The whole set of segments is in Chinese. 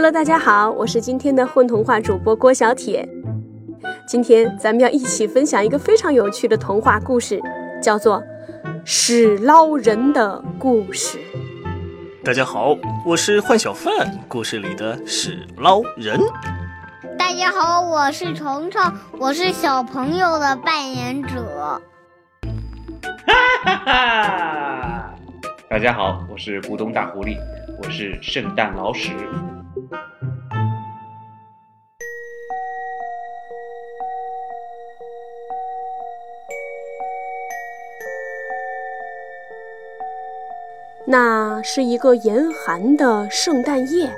Hello，大家好，我是今天的混童话主播郭小铁。今天咱们要一起分享一个非常有趣的童话故事，叫做《屎捞人的故事》。大家好，我是换小范故事里的屎捞人。大家好，我是虫虫，我是小朋友的扮演者。哈哈哈！大家好，我是咕咚大狐狸，我是圣诞老屎。那是一个严寒的圣诞夜，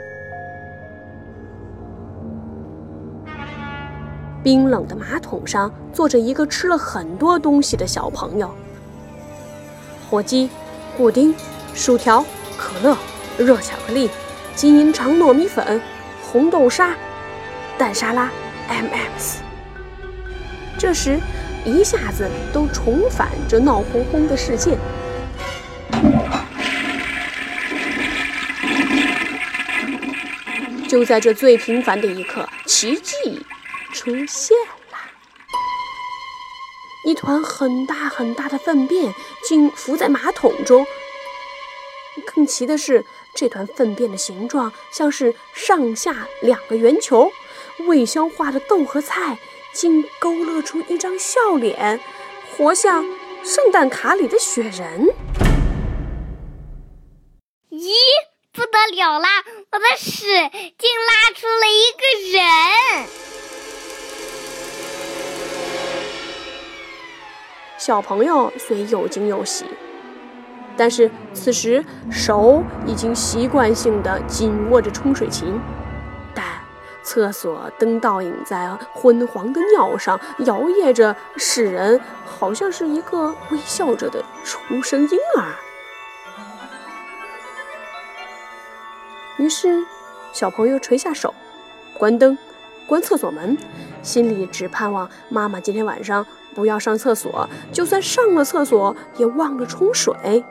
冰冷的马桶上坐着一个吃了很多东西的小朋友。火鸡、布丁、薯条、可乐、热巧克力、金银肠糯米粉、红豆沙、蛋沙拉、M&M's。这时，一下子都重返这闹哄哄的世界。就在这最平凡的一刻，奇迹出现了。一团很大很大的粪便竟浮在马桶中。更奇的是，这团粪便的形状像是上下两个圆球，未消化的豆和菜竟勾勒出一张笑脸，活像圣诞卡里的雪人。咦，不得了啦！我的屎竟拉出了一个人！小朋友虽又惊又喜，但是此时手已经习惯性的紧握着冲水琴，但厕所灯倒影在昏黄的尿上摇曳着，使人好像是一个微笑着的出生婴儿。于是，小朋友垂下手，关灯，关厕所门，心里只盼望妈妈今天晚上不要上厕所，就算上了厕所也忘了冲水。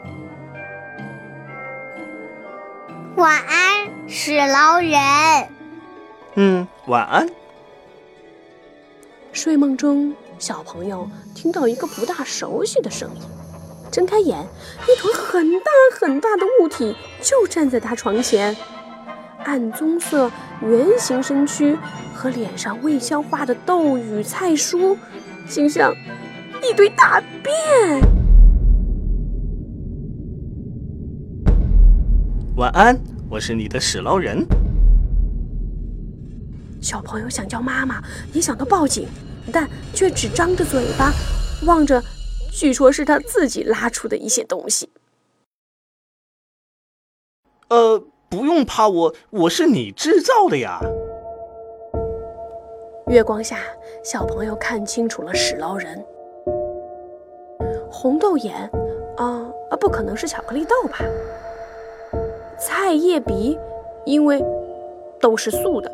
晚安，屎捞人。嗯，晚安。睡梦中，小朋友听到一个不大熟悉的声音，睁开眼，一团很大很大的物体就站在他床前。暗棕色圆形身躯和脸上未消化的豆与菜蔬，竟像一堆大便。晚安，我是你的屎捞人。小朋友想叫妈妈，也想到报警，但却只张着嘴巴，望着，据说是他自己拉出的一些东西。呃。不用怕我，我是你制造的呀。月光下，小朋友看清楚了屎捞人。红豆眼，啊啊，不可能是巧克力豆吧？菜叶鼻，因为都是素的。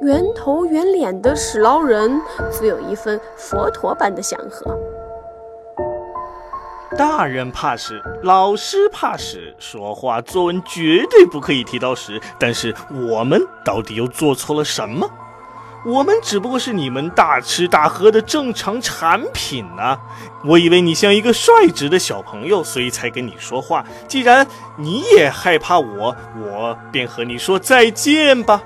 圆头圆脸的屎捞人，自有一份佛陀般的祥和。大人怕屎，老师怕屎，说话作文绝对不可以提到屎。但是我们到底又做错了什么？我们只不过是你们大吃大喝的正常产品呢。我以为你像一个率直的小朋友，所以才跟你说话。既然你也害怕我，我便和你说再见吧。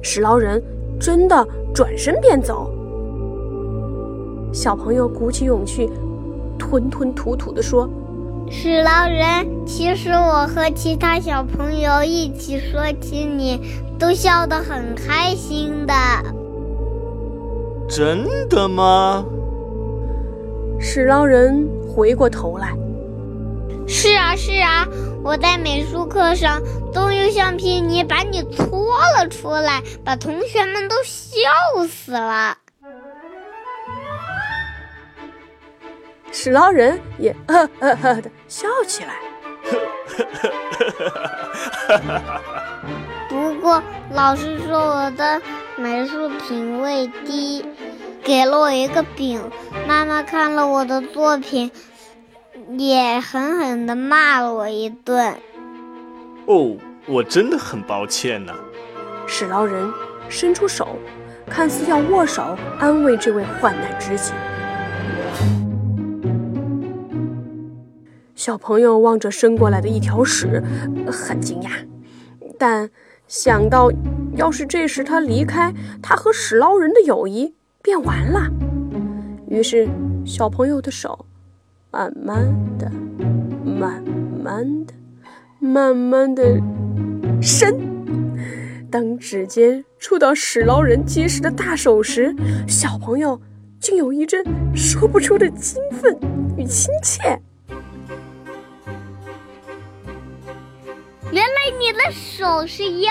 屎捞人真的转身便走。小朋友鼓起勇气，吞吞吐吐地说：“屎捞人，其实我和其他小朋友一起说起你，都笑得很开心的。”真的吗？屎捞人回过头来：“是啊，是啊，我在美术课上都用橡皮泥把你搓了出来，把同学们都笑死了。”屎捞人也呵呵呵的笑起来。不过老师说我的美术品味低，给了我一个饼。妈妈看了我的作品，也狠狠地骂了我一顿。哦，我真的很抱歉呐。史劳人伸出手，看似要握手安慰这位患难知己。小朋友望着伸过来的一条屎，很惊讶，但想到要是这时他离开，他和屎捞人的友谊便完了。于是，小朋友的手慢慢的、慢慢的、慢慢的伸。当指尖触到屎捞人结实的大手时，小朋友竟有一阵说不出的兴奋与亲切。原来你的手是硬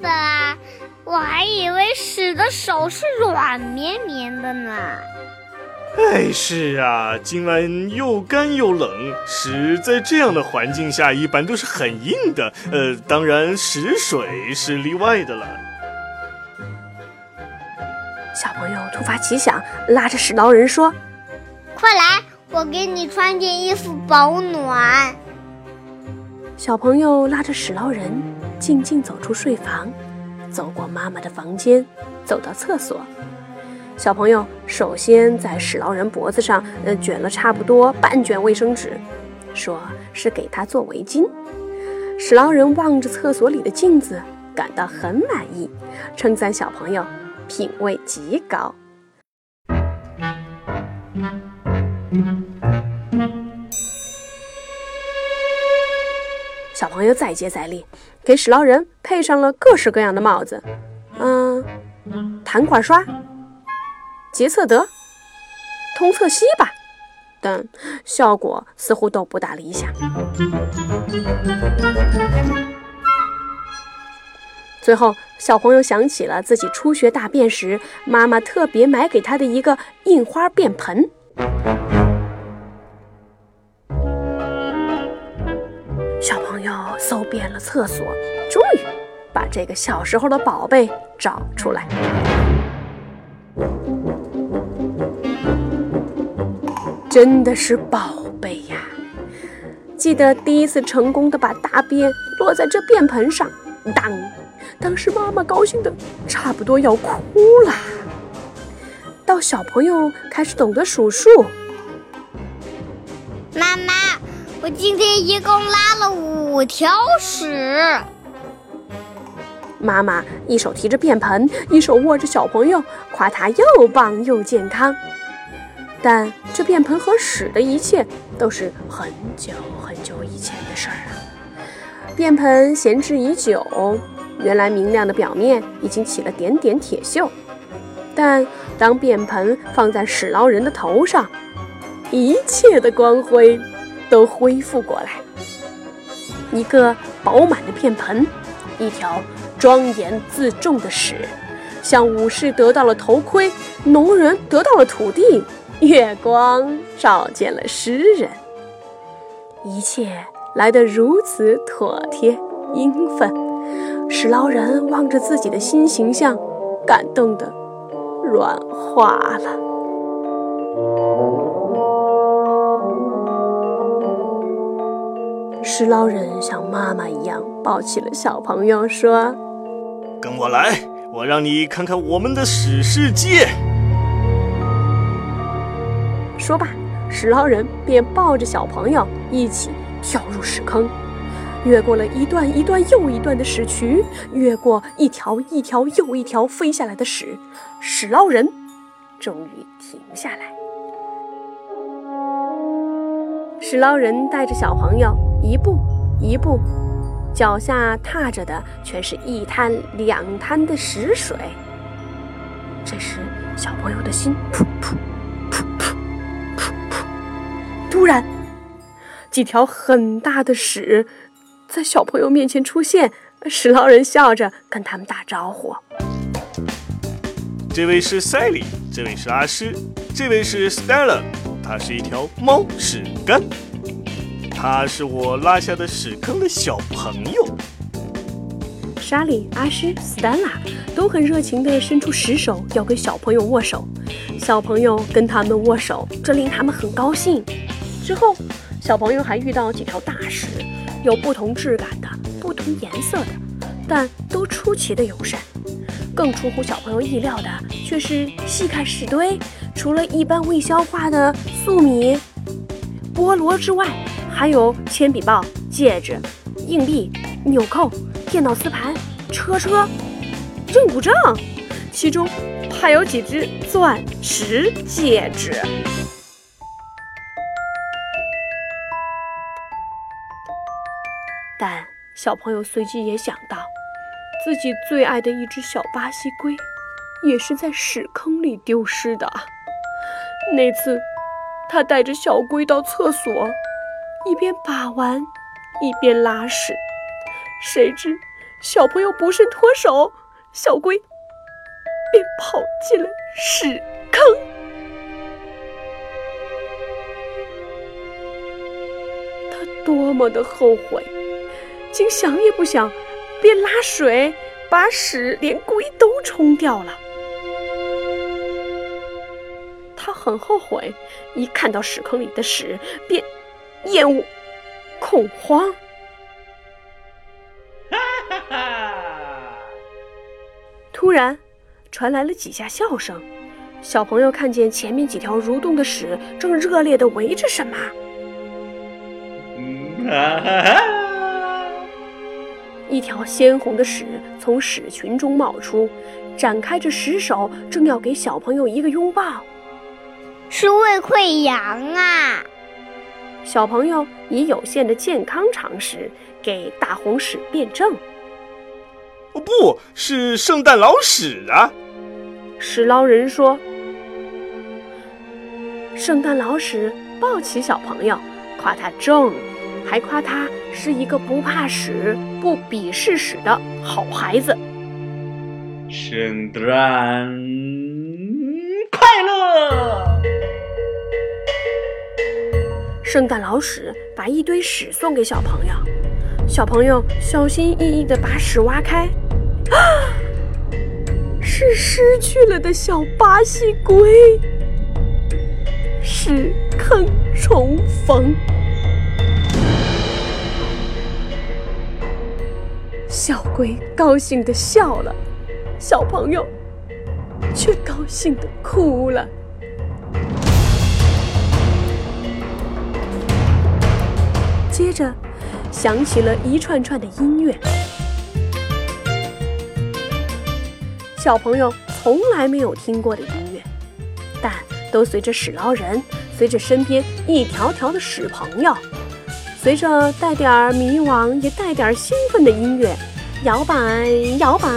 的啊，我还以为屎的手是软绵绵的呢。哎，是啊，今晚又干又冷，屎在这样的环境下一般都是很硬的。呃，当然屎水是例外的了。小朋友突发奇想，拉着屎劳人说：“快来，我给你穿件衣服保暖。”小朋友拉着史劳人，静静走出睡房，走过妈妈的房间，走到厕所。小朋友首先在史劳人脖子上，呃，卷了差不多半卷卫生纸，说是给他做围巾。史劳人望着厕所里的镜子，感到很满意，称赞小朋友品味极高。朋友再接再厉，给史劳人配上了各式各样的帽子，嗯，弹管刷、洁厕德、通厕吸吧，但效果似乎都不大理想。最后，小朋友想起了自己初学大便时，妈妈特别买给他的一个印花便盆。朋友搜遍了厕所，终于把这个小时候的宝贝找出来。真的是宝贝呀！记得第一次成功的把大便落在这便盆上，当，当时妈妈高兴的差不多要哭了。到小朋友开始懂得数数，妈妈。我今天一共拉了五条屎。妈妈一手提着便盆，一手握着小朋友，夸他又棒又健康。但这便盆和屎的一切都是很久很久以前的事儿了。便盆闲置已久，原来明亮的表面已经起了点点铁锈。但当便盆放在屎捞人的头上，一切的光辉。都恢复过来，一个饱满的便盆，一条庄严自重的屎，像武士得到了头盔，农人得到了土地，月光照见了诗人，一切来得如此妥帖应分，使劳人望着自己的新形象，感动得软化了。石老人像妈妈一样抱起了小朋友，说：“跟我来，我让你看看我们的史世界。”说罢，石老人便抱着小朋友一起跳入屎坑，越过了一段一段又一段的屎渠，越过一条一条又一条飞下来的屎，屎捞人终于停下来。史捞人带着小朋友。一步一步，脚下踏着的全是一滩两滩的屎水。这时，小朋友的心噗噗噗噗噗噗。突然，几条很大的屎在小朋友面前出现。史劳人笑着跟他们打招呼：“这位是赛里，这位是阿诗，这位是 Stella，它是一条猫屎干。”他是我拉下的屎坑的小朋友，莎莉、阿诗、斯丹拉都很热情地伸出屎手要跟小朋友握手，小朋友跟他们握手，这令他们很高兴。之后，小朋友还遇到几条大石，有不同质感的、不同颜色的，但都出奇的友善。更出乎小朋友意料的却是，细看石堆，除了一般未消化的粟米、菠萝之外，还有铅笔棒、戒指、硬币、纽扣、电脑磁盘、车车、任务证，其中还有几只钻石戒指。但小朋友随即也想到，自己最爱的一只小巴西龟，也是在屎坑里丢失的。那次，他带着小龟到厕所，一边把玩，一边拉屎，谁知小朋友不慎脱手，小龟便跑进了屎坑。他多么的后悔！竟想也不想，便拉水把屎连龟都冲掉了。他很后悔，一看到屎坑里的屎，便厌恶、恐慌。突然，传来了几下笑声。小朋友看见前面几条蠕动的屎，正热烈地围着什么。一条鲜红的屎从屎群中冒出，展开着屎手，正要给小朋友一个拥抱。是胃溃疡啊！小朋友以有限的健康常识给大红屎辩证。哦，不是圣诞老屎啊！屎捞人说。圣诞老屎抱起小朋友，夸他正。还夸他是一个不怕屎、不鄙视屎的好孩子。圣诞圣诞老屎把一堆屎送给小朋友，小朋友小心翼翼地把屎挖开，啊，是失去了的小巴西龟，屎坑重逢。小龟高兴地笑了，小朋友却高兴地哭了。着，响起了一串串的音乐。小朋友从来没有听过的音乐，但都随着屎捞人，随着身边一条条的屎朋友，随着带点迷惘也带点兴奋的音乐。摇摆，摇摆，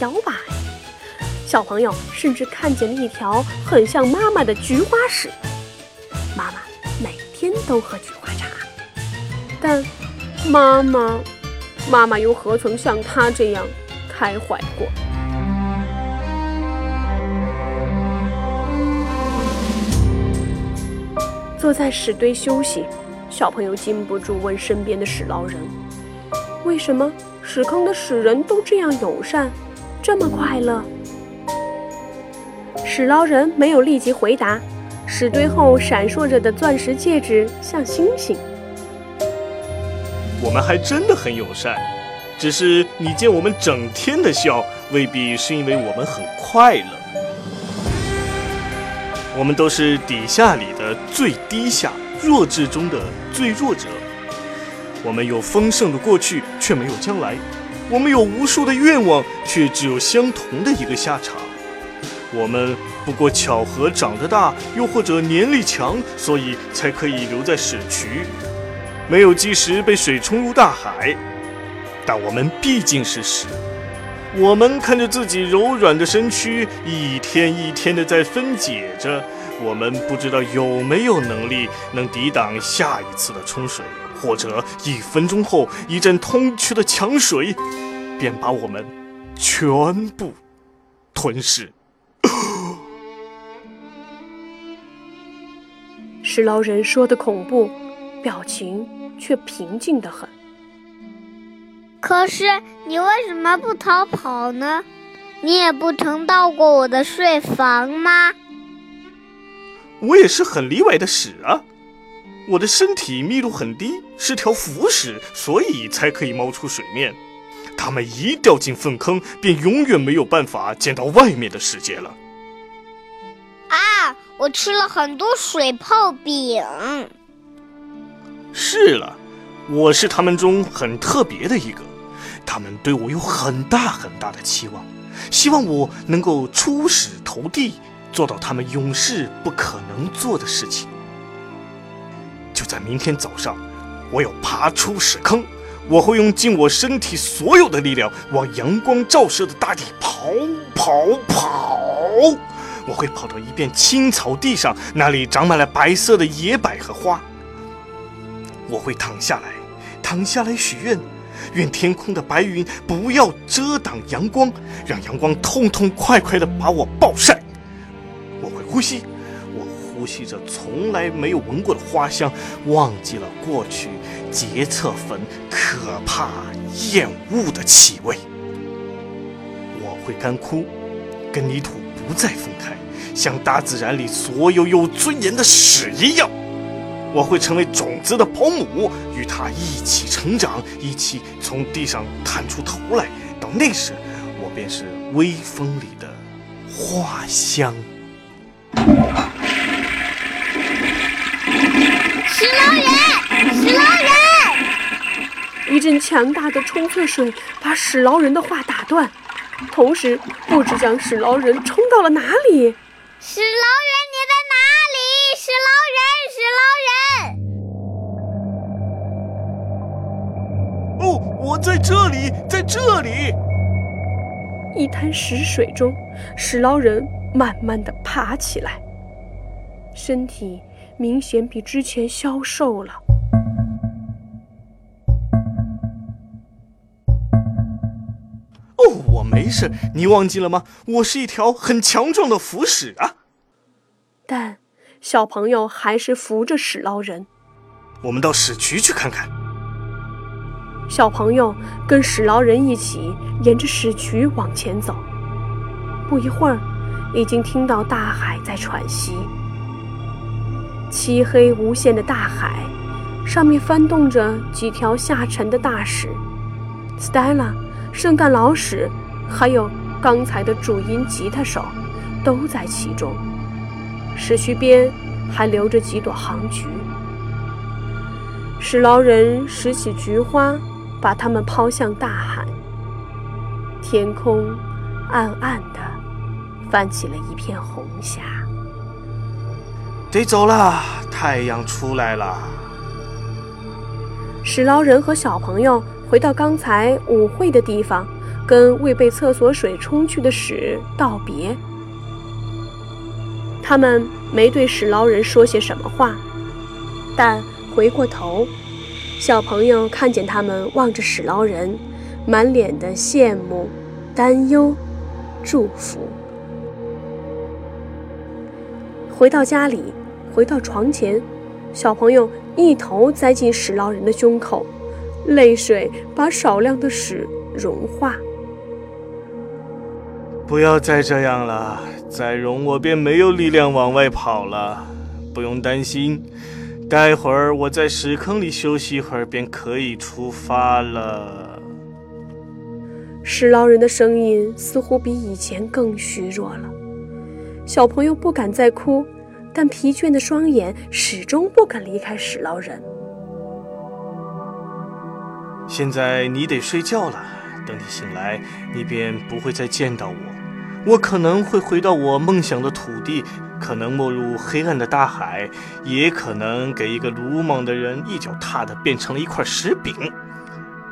摇摆。小朋友甚至看见了一条很像妈妈的菊花屎。妈妈每天都喝菊，但妈妈，妈妈又何曾像他这样开怀过？坐在屎堆休息，小朋友禁不住问身边的屎捞人：“为什么？”屎坑的屎人都这样友善，这么快乐。屎捞人没有立即回答。屎堆后闪烁着的钻石戒指像星星。我们还真的很友善，只是你见我们整天的笑，未必是因为我们很快乐。我们都是底下里的最低下，弱智中的最弱者。我们有丰盛的过去，却没有将来；我们有无数的愿望，却只有相同的一个下场。我们不过巧合长得大，又或者年力强，所以才可以留在屎渠，没有及时被水冲入大海。但我们毕竟是屎。我们看着自己柔软的身躯一天一天的在分解着，我们不知道有没有能力能抵挡下一次的冲水。或者一分钟后，一阵通渠的强水，便把我们全部吞噬。石捞人说的恐怖，表情却平静的很。可是你为什么不逃跑呢？你也不曾到过我的睡房吗？我也是很例外的屎啊！我的身体密度很低，是条浮石，所以才可以冒出水面。他们一掉进粪坑，便永远没有办法见到外面的世界了。啊，我吃了很多水泡饼。是了，我是他们中很特别的一个，他们对我有很大很大的期望，希望我能够出使投地，做到他们永世不可能做的事情。就在明天早上，我要爬出屎坑。我会用尽我身体所有的力量，往阳光照射的大地跑跑跑。我会跑到一片青草地上，那里长满了白色的野百合花。我会躺下来，躺下来许愿，愿天空的白云不要遮挡阳光，让阳光痛痛快快地把我暴晒。我会呼吸。我呼吸着从来没有闻过的花香，忘记了过去洁厕粉可怕厌恶的气味。我会干枯，跟泥土不再分开，像大自然里所有有尊严的屎一样。我会成为种子的保姆，与它一起成长，一起从地上探出头来。到那时，我便是微风里的花香。石捞人，石捞人！一阵强大的冲厕水把史劳人的话打断，同时不知将史劳人冲到了哪里。史劳人，你在哪里？史劳人，史劳人！我在这里，在这里。一滩屎水中，史捞人慢慢的爬起来，身体。明显比之前消瘦了。哦，我没事，你忘记了吗？我是一条很强壮的浮屎啊！但小朋友还是扶着屎捞人。我们到屎渠去看看。小朋友跟屎捞人一起沿着屎渠往前走。不一会儿，已经听到大海在喘息。漆黑无限的大海，上面翻动着几条下沉的大石。Stella、圣诞老史，还有刚才的主音吉他手，都在其中。石渠边还留着几朵杭菊。史劳人拾起菊花，把他们抛向大海。天空暗暗的，泛起了一片红霞。得走了，太阳出来了。史劳人和小朋友回到刚才舞会的地方，跟未被厕所水冲去的屎道别。他们没对史劳人说些什么话，但回过头，小朋友看见他们望着史捞人，满脸的羡慕、担忧、祝福。回到家里，回到床前，小朋友一头栽进屎捞人的胸口，泪水把少量的屎融化。不要再这样了，再融我便没有力量往外跑了。不用担心，待会儿我在屎坑里休息一会儿便可以出发了。屎捞人的声音似乎比以前更虚弱了。小朋友不敢再哭，但疲倦的双眼始终不肯离开史劳人。现在你得睡觉了，等你醒来，你便不会再见到我。我可能会回到我梦想的土地，可能没入黑暗的大海，也可能给一个鲁莽的人一脚踏的变成了一块石饼。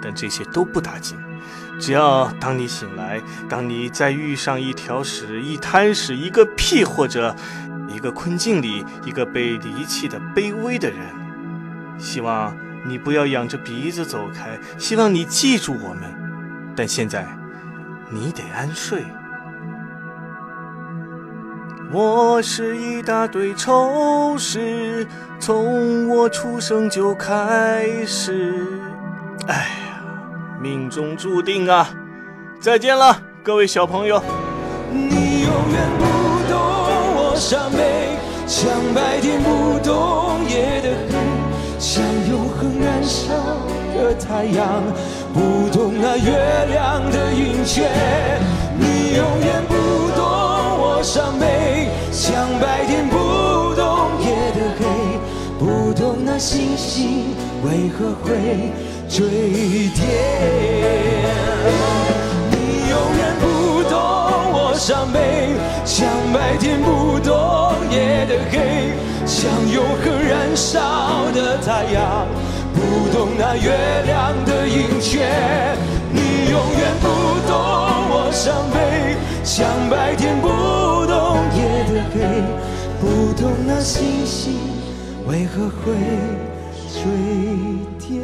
但这些都不打紧。只要当你醒来，当你再遇上一条屎、一滩屎、一个屁，或者一个困境里一个被离弃的卑微的人，希望你不要仰着鼻子走开，希望你记住我们。但现在，你得安睡。我是一大堆臭屎，从我出生就开始。哎。命中注定啊！再见了，各位小朋友。你永远不懂我伤悲，像白天不懂夜的黑。像永恒燃烧的太阳，不懂那月亮的盈缺。你永远不懂伤悲，像白天不懂夜的黑，不懂那星星为何会坠跌。你永远不懂我伤悲，像白天不懂夜的黑，像永恒燃烧的太阳，不懂那月亮的盈缺。你永远不懂我伤悲，像白天不懂的黑，不懂那星星为何会坠跌。